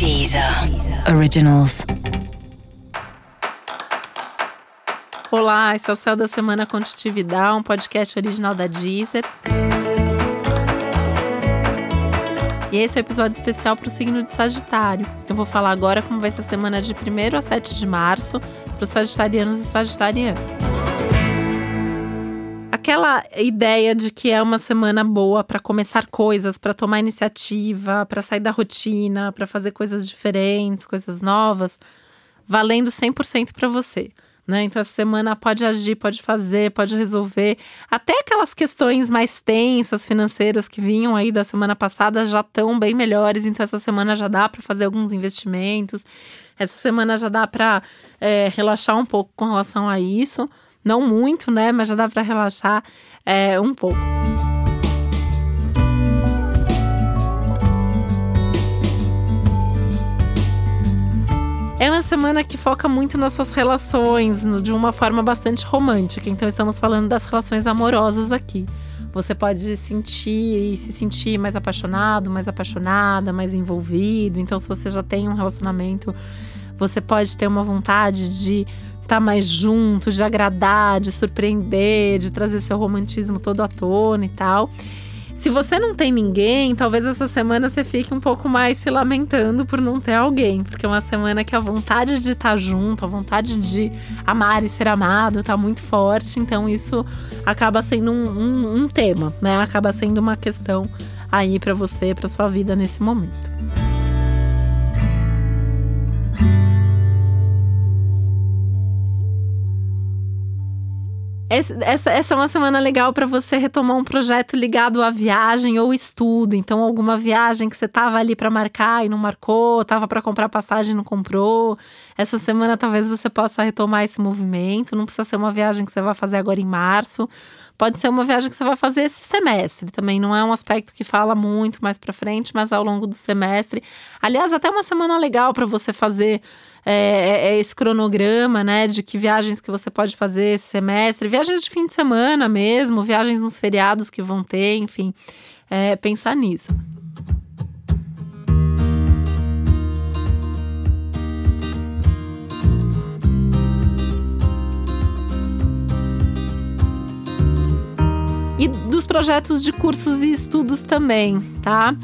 Deezer Originals. Olá, esse é o Céu da Semana Contitividade, um podcast original da Deezer. E esse é o um episódio especial para o signo de Sagitário. Eu vou falar agora como vai ser a semana de 1 a 7 de março para os sagitarianos e sagitarianas aquela ideia de que é uma semana boa para começar coisas, para tomar iniciativa, para sair da rotina, para fazer coisas diferentes, coisas novas, valendo 100% para você. Né? Então, essa semana pode agir, pode fazer, pode resolver. Até aquelas questões mais tensas financeiras que vinham aí da semana passada já estão bem melhores. Então, essa semana já dá para fazer alguns investimentos. Essa semana já dá para é, relaxar um pouco com relação a isso. Não muito, né? Mas já dá para relaxar é, um pouco. É uma semana que foca muito nas suas relações, de uma forma bastante romântica. Então, estamos falando das relações amorosas aqui. Você pode sentir se sentir mais apaixonado, mais apaixonada, mais envolvido. Então, se você já tem um relacionamento, você pode ter uma vontade de estar tá mais junto, de agradar, de surpreender, de trazer seu romantismo todo à tona e tal. Se você não tem ninguém, talvez essa semana você fique um pouco mais se lamentando por não ter alguém, porque é uma semana que a vontade de estar junto, a vontade de amar e ser amado tá muito forte, então isso acaba sendo um, um, um tema, né? Acaba sendo uma questão aí para você, para sua vida nesse momento. Essa, essa é uma semana legal para você retomar um projeto ligado à viagem ou estudo. Então, alguma viagem que você tava ali para marcar e não marcou, tava para comprar passagem e não comprou. Essa semana talvez você possa retomar esse movimento. Não precisa ser uma viagem que você vai fazer agora em março. Pode ser uma viagem que você vai fazer esse semestre. Também não é um aspecto que fala muito mais para frente, mas ao longo do semestre. Aliás, até uma semana legal para você fazer é, é, é, esse cronograma, né, de que viagens que você pode fazer esse semestre, viagens de fim de semana mesmo, viagens nos feriados que vão ter, enfim, é, pensar nisso. Dos projetos de cursos e estudos também, tá?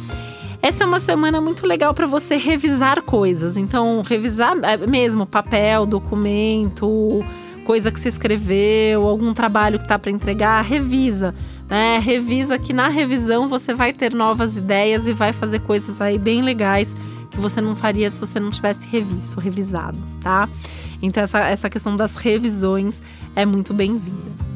Essa é uma semana muito legal para você revisar coisas. Então, revisar é, mesmo papel, documento, coisa que você escreveu, algum trabalho que tá para entregar, revisa, né? Revisa que na revisão você vai ter novas ideias e vai fazer coisas aí bem legais que você não faria se você não tivesse revisto, revisado, tá? Então essa, essa questão das revisões é muito bem-vinda.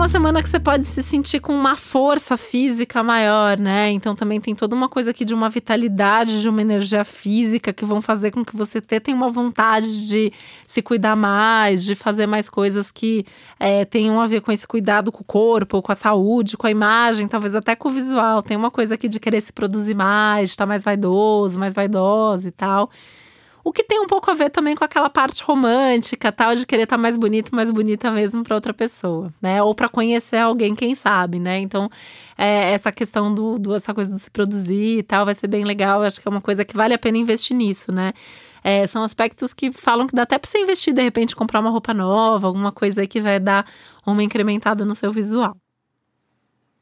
Uma semana que você pode se sentir com uma força física maior, né? Então também tem toda uma coisa aqui de uma vitalidade, de uma energia física que vão fazer com que você tenha uma vontade de se cuidar mais, de fazer mais coisas que é, tenham a ver com esse cuidado com o corpo, com a saúde, com a imagem, talvez até com o visual. Tem uma coisa aqui de querer se produzir mais, estar mais vaidoso, mais vaidosa e tal. O que tem um pouco a ver também com aquela parte romântica, tal, de querer estar tá mais bonito, mais bonita mesmo para outra pessoa, né? Ou para conhecer alguém, quem sabe, né? Então, é, essa questão do, do, essa coisa de se produzir e tal, vai ser bem legal. Acho que é uma coisa que vale a pena investir nisso, né? É, são aspectos que falam que dá até para você investir, de repente, comprar uma roupa nova, alguma coisa que vai dar uma incrementada no seu visual.